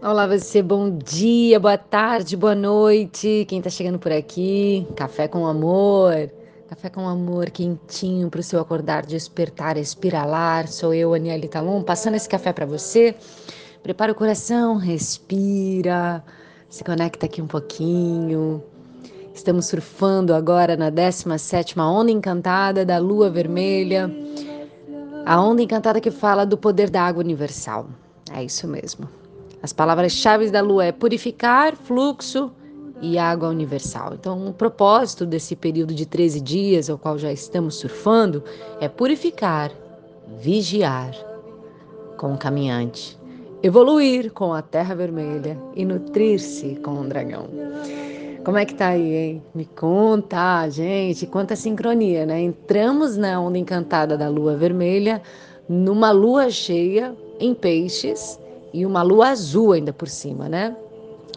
Olá, você, bom dia, boa tarde, boa noite. Quem tá chegando por aqui? Café com amor. Café com amor quentinho para o seu acordar, despertar, espiralar. Sou eu, Aniele Talon, passando esse café para você. Prepara o coração, respira, se conecta aqui um pouquinho. Estamos surfando agora na 17ª onda encantada da lua vermelha. A onda encantada que fala do poder da água universal. É isso mesmo. As palavras-chave da lua é purificar, fluxo e água universal. Então, o propósito desse período de 13 dias, ao qual já estamos surfando, é purificar, vigiar com o caminhante, evoluir com a terra vermelha e nutrir-se com o dragão. Como é que tá aí, hein? Me conta, gente, quanta sincronia, né? Entramos na onda encantada da lua vermelha, numa lua cheia em peixes e uma lua azul ainda por cima, né?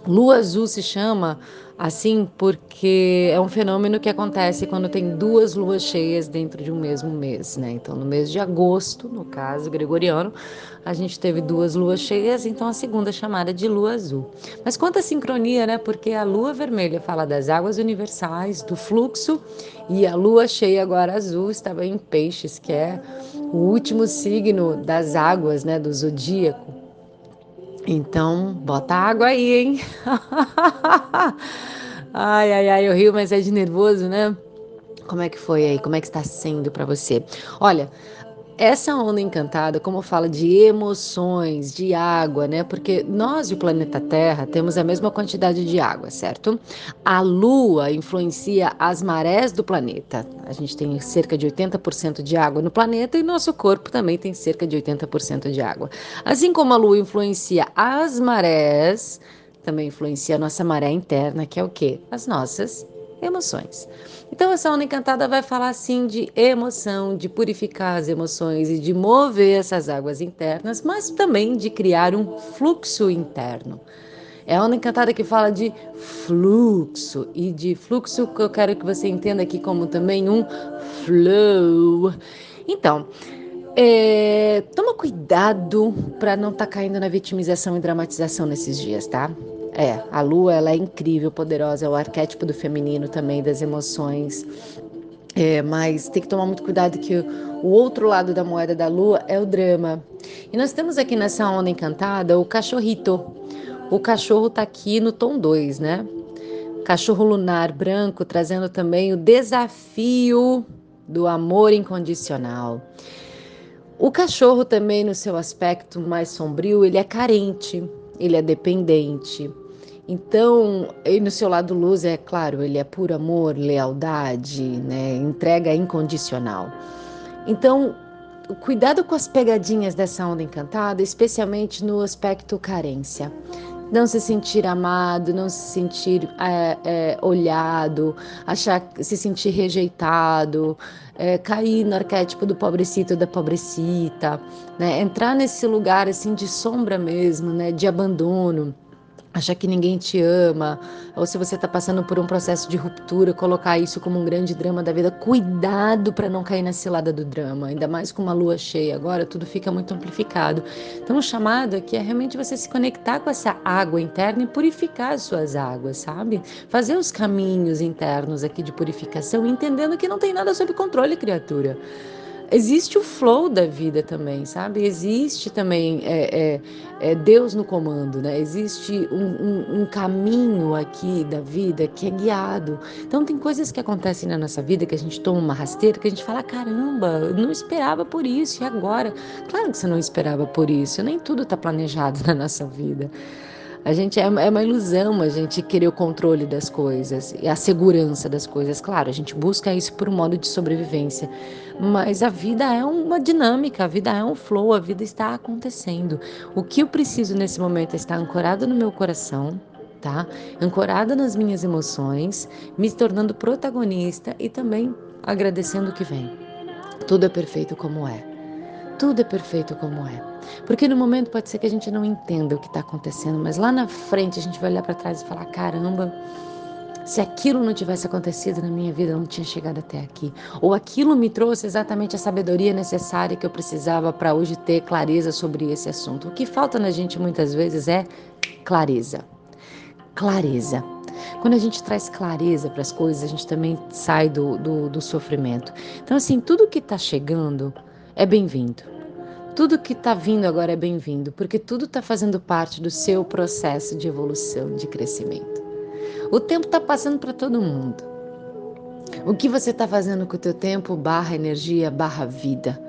Lua azul se chama assim porque é um fenômeno que acontece quando tem duas luas cheias dentro de um mesmo mês, né? Então, no mês de agosto, no caso gregoriano, a gente teve duas luas cheias, então a segunda é chamada de lua azul. Mas quanta sincronia, né? Porque a lua vermelha fala das águas universais, do fluxo, e a lua cheia agora azul estava em peixes, que é o último signo das águas, né, do zodíaco. Então, bota água aí, hein? ai, ai, ai, eu rio, mas é de nervoso, né? Como é que foi aí? Como é que está sendo para você? Olha, essa onda encantada, como fala de emoções, de água, né? Porque nós e o planeta Terra temos a mesma quantidade de água, certo? A Lua influencia as marés do planeta. A gente tem cerca de 80% de água no planeta e nosso corpo também tem cerca de 80% de água. Assim como a Lua influencia as marés, também influencia a nossa maré interna, que é o quê? As nossas emoções. Então, essa onda encantada vai falar assim de emoção, de purificar as emoções e de mover essas águas internas, mas também de criar um fluxo interno. É a onda encantada que fala de fluxo e de fluxo que eu quero que você entenda aqui como também um flow. Então, é, toma cuidado para não estar tá caindo na vitimização e dramatização nesses dias, tá? É, a lua ela é incrível, poderosa, é o arquétipo do feminino também, das emoções. É, mas tem que tomar muito cuidado que o outro lado da moeda da lua é o drama. E nós temos aqui nessa onda encantada o cachorrito. O cachorro tá aqui no tom 2, né? Cachorro lunar branco trazendo também o desafio do amor incondicional. O cachorro também no seu aspecto mais sombrio, ele é carente, ele é dependente, então, e no seu lado luz, é claro, ele é puro amor, lealdade, né? entrega incondicional. Então, cuidado com as pegadinhas dessa onda encantada, especialmente no aspecto carência. Não se sentir amado, não se sentir é, é, olhado, achar, se sentir rejeitado, é, cair no arquétipo do pobrecito da pobrecita, né? entrar nesse lugar assim de sombra mesmo, né? de abandono achar que ninguém te ama, ou se você está passando por um processo de ruptura, colocar isso como um grande drama da vida, cuidado para não cair na cilada do drama, ainda mais com uma lua cheia agora, tudo fica muito amplificado. Então, o chamado aqui é realmente você se conectar com essa água interna e purificar as suas águas, sabe? Fazer os caminhos internos aqui de purificação, entendendo que não tem nada sob controle, criatura existe o flow da vida também, sabe? Existe também é, é, é Deus no comando, né? Existe um, um, um, caminho aqui da vida que é guiado. Então tem coisas que acontecem na nossa vida que a gente toma uma rasteira, que a gente fala, caramba, eu não esperava por isso, e agora? Claro que você não esperava por isso, nem tudo está planejado na nossa vida. A gente é, é uma ilusão a gente querer o controle das coisas e a segurança das coisas. Claro, a gente busca isso por um modo de sobrevivência, mas a vida é uma dinâmica, a vida é um flow, a vida está acontecendo. O que eu preciso nesse momento é estar ancorado no meu coração, tá? Ancorada nas minhas emoções, me tornando protagonista e também agradecendo o que vem. Tudo é perfeito como é. Tudo é perfeito como é. Porque no momento pode ser que a gente não entenda o que está acontecendo, mas lá na frente a gente vai olhar para trás e falar: caramba, se aquilo não tivesse acontecido na minha vida, eu não tinha chegado até aqui. Ou aquilo me trouxe exatamente a sabedoria necessária que eu precisava para hoje ter clareza sobre esse assunto. O que falta na gente muitas vezes é clareza. Clareza. Quando a gente traz clareza para as coisas, a gente também sai do, do, do sofrimento. Então, assim, tudo que está chegando é bem-vindo. Tudo que está vindo agora é bem-vindo, porque tudo está fazendo parte do seu processo de evolução, de crescimento. O tempo está passando para todo mundo. O que você está fazendo com o teu tempo barra energia, barra vida?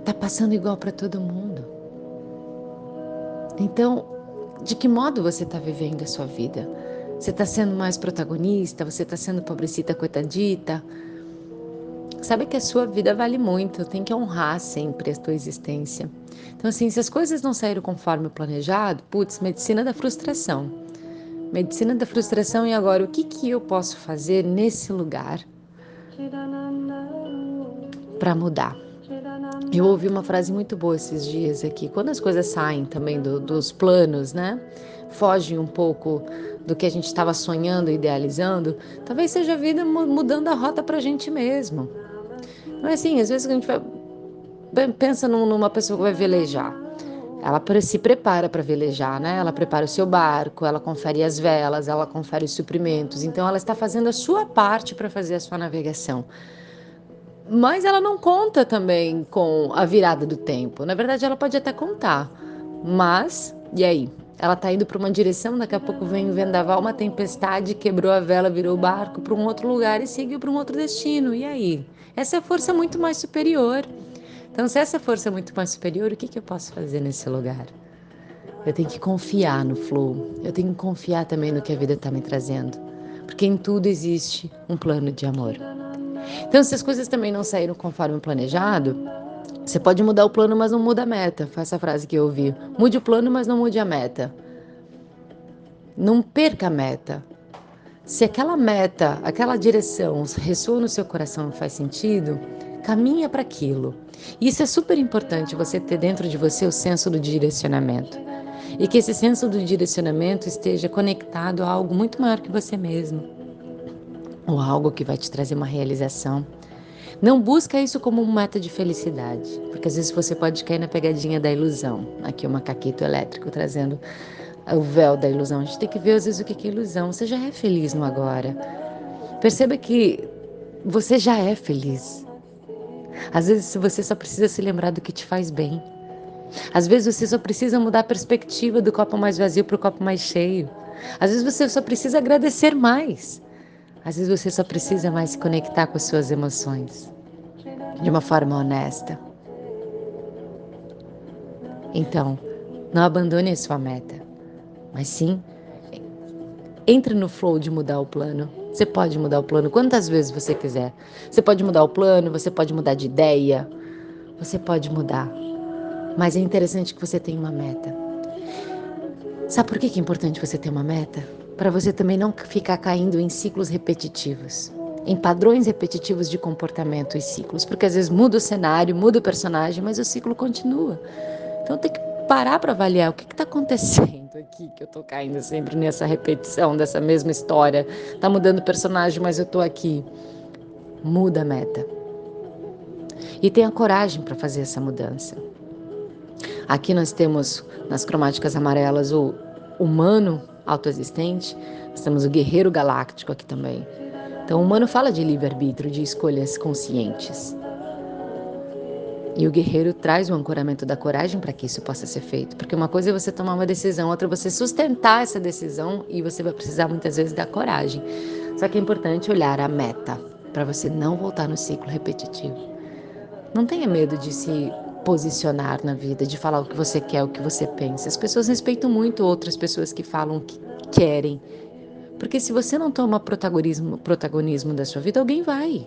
Está passando igual para todo mundo. Então, de que modo você está vivendo a sua vida? Você está sendo mais protagonista? Você está sendo pobrecita, coitadita? Sabe que a sua vida vale muito, tem que honrar sempre a tua existência. Então, assim, se as coisas não saíram conforme o planejado, putz, medicina da frustração. Medicina da frustração e agora o que, que eu posso fazer nesse lugar para mudar? Eu ouvi uma frase muito boa esses dias aqui. Quando as coisas saem também do, dos planos, né? Fogem um pouco do que a gente estava sonhando, idealizando, talvez seja a vida mudando a rota para a gente mesmo. Não é assim, às vezes a gente vai, pensa numa pessoa que vai velejar. Ela se prepara para velejar, né? Ela prepara o seu barco, ela confere as velas, ela confere os suprimentos. Então, ela está fazendo a sua parte para fazer a sua navegação. Mas ela não conta também com a virada do tempo. Na verdade, ela pode até contar. Mas, e aí? Ela está indo para uma direção, daqui a pouco vem um vendaval, uma tempestade, quebrou a vela, virou o barco para um outro lugar e seguiu para um outro destino. E aí? Essa é força muito mais superior. Então, se essa força é muito mais superior, o que, que eu posso fazer nesse lugar? Eu tenho que confiar no flow. Eu tenho que confiar também no que a vida está me trazendo. Porque em tudo existe um plano de amor. Então, se as coisas também não saíram conforme planejado, você pode mudar o plano, mas não muda a meta. Foi essa frase que eu ouvi. Mude o plano, mas não mude a meta. Não perca a meta. Se aquela meta, aquela direção ressoa no seu coração e faz sentido, caminha para aquilo. Isso é super importante você ter dentro de você o senso do direcionamento. E que esse senso do direcionamento esteja conectado a algo muito maior que você mesmo. Ou algo que vai te trazer uma realização. Não busca isso como uma meta de felicidade, porque às vezes você pode cair na pegadinha da ilusão. Aqui o macaquito elétrico trazendo o véu da ilusão. A gente tem que ver às vezes o que é ilusão. Você já é feliz no agora. Perceba que você já é feliz. Às vezes você só precisa se lembrar do que te faz bem. Às vezes você só precisa mudar a perspectiva do copo mais vazio para o copo mais cheio. Às vezes você só precisa agradecer mais. Às vezes você só precisa mais se conectar com as suas emoções de uma forma honesta. Então, não abandone a sua meta, mas sim entre no flow de mudar o plano. Você pode mudar o plano quantas vezes você quiser. Você pode mudar o plano, você pode mudar de ideia, você pode mudar. Mas é interessante que você tenha uma meta. Sabe por que é importante você ter uma meta? para você também não ficar caindo em ciclos repetitivos, em padrões repetitivos de comportamento e ciclos, porque às vezes muda o cenário, muda o personagem, mas o ciclo continua. Então tem que parar para avaliar o que está acontecendo aqui, que eu estou caindo sempre nessa repetição dessa mesma história. Tá mudando o personagem, mas eu estou aqui. Muda a meta. E tenha coragem para fazer essa mudança. Aqui nós temos nas cromáticas amarelas o humano autoexistente, nós temos o guerreiro galáctico aqui também. Então, o humano fala de livre-arbítrio, de escolhas conscientes. E o guerreiro traz o ancoramento da coragem para que isso possa ser feito. Porque uma coisa é você tomar uma decisão, outra é você sustentar essa decisão e você vai precisar muitas vezes da coragem. Só que é importante olhar a meta para você não voltar no ciclo repetitivo. Não tenha medo de se posicionar na vida, de falar o que você quer, o que você pensa. As pessoas respeitam muito outras pessoas que falam o que querem. Porque se você não toma protagonismo, protagonismo da sua vida, alguém vai.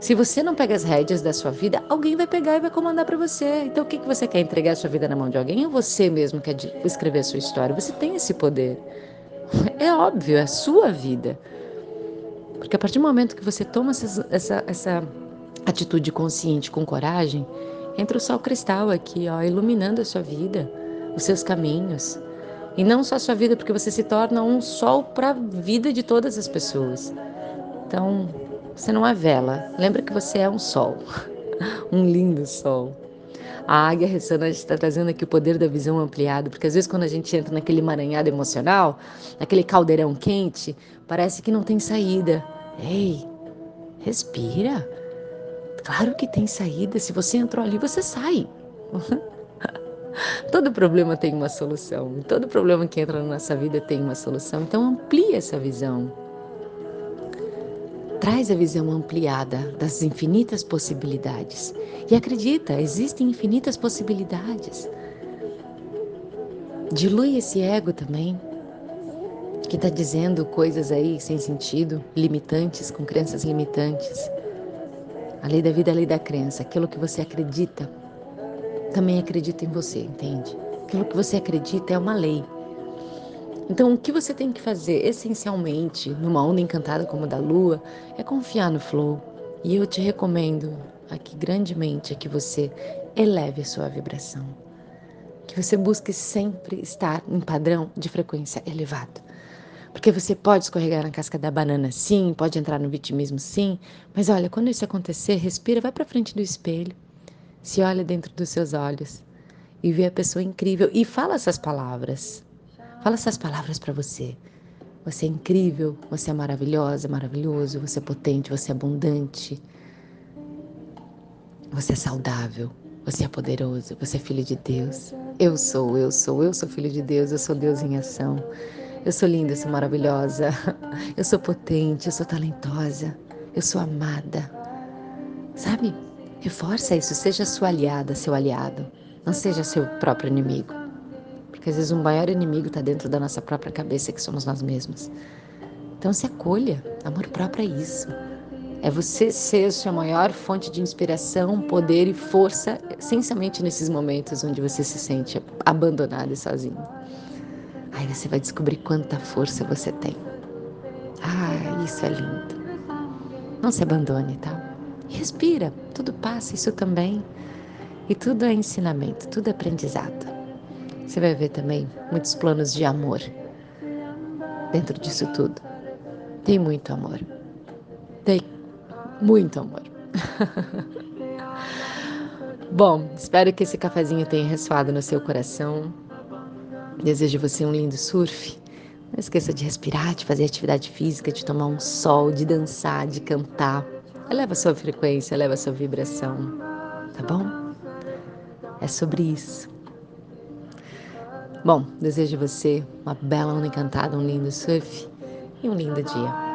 Se você não pega as rédeas da sua vida, alguém vai pegar e vai comandar para você. Então, o que, que você quer entregar a sua vida na mão de alguém? Ou você mesmo quer escrever a sua história? Você tem esse poder. É óbvio, é a sua vida. Porque a partir do momento que você toma essa, essa, essa atitude consciente, com coragem, Entra o sol cristal aqui, ó, iluminando a sua vida, os seus caminhos. E não só a sua vida, porque você se torna um sol para a vida de todas as pessoas. Então, você não é vela. Lembra que você é um sol, um lindo sol. A águia ressonante está trazendo aqui o poder da visão ampliada, porque às vezes quando a gente entra naquele emaranhado emocional, naquele caldeirão quente, parece que não tem saída. Ei, respira. Claro que tem saída. Se você entrou ali, você sai. Todo problema tem uma solução. Todo problema que entra na nossa vida tem uma solução. Então amplie essa visão. Traz a visão ampliada das infinitas possibilidades. E acredita, existem infinitas possibilidades. Dilui esse ego também, que está dizendo coisas aí sem sentido, limitantes, com crenças limitantes. A lei da vida é a lei da crença. Aquilo que você acredita, também acredita em você, entende? Aquilo que você acredita é uma lei. Então, o que você tem que fazer essencialmente numa onda encantada como a da lua é confiar no flow. E eu te recomendo aqui grandemente é que você eleve a sua vibração. Que você busque sempre estar em padrão de frequência elevado. Porque você pode escorregar na casca da banana sim, pode entrar no vitimismo sim, mas olha, quando isso acontecer, respira, vai para frente do espelho, se olha dentro dos seus olhos e vê a pessoa incrível e fala essas palavras. Fala essas palavras para você. Você é incrível, você é maravilhosa, maravilhoso, você é potente, você é abundante. Você é saudável, você é poderoso, você é filho de Deus. Eu sou, eu sou, eu sou filho de Deus, eu sou Deus em ação. Eu sou linda, eu sou maravilhosa. Eu sou potente, eu sou talentosa. Eu sou amada. Sabe? Reforça isso, seja sua aliada, seu aliado. Não seja seu próprio inimigo. Porque às vezes um maior inimigo está dentro da nossa própria cabeça, que somos nós mesmos. Então se acolha. Amor próprio é isso. É você ser a sua maior fonte de inspiração, poder e força, essencialmente nesses momentos onde você se sente abandonado e sozinho. Aí você vai descobrir quanta força você tem. Ah, isso é lindo. Não se abandone, tá? Respira, tudo passa, isso também. E tudo é ensinamento, tudo é aprendizado. Você vai ver também muitos planos de amor dentro disso tudo. Tem muito amor. Tem muito amor. Bom, espero que esse cafezinho tenha ressoado no seu coração. Desejo você um lindo surf. Não esqueça de respirar, de fazer atividade física, de tomar um sol, de dançar, de cantar. Eleva sua frequência, eleva sua vibração. Tá bom? É sobre isso. Bom, desejo você uma bela onda encantada, um lindo surf e um lindo dia.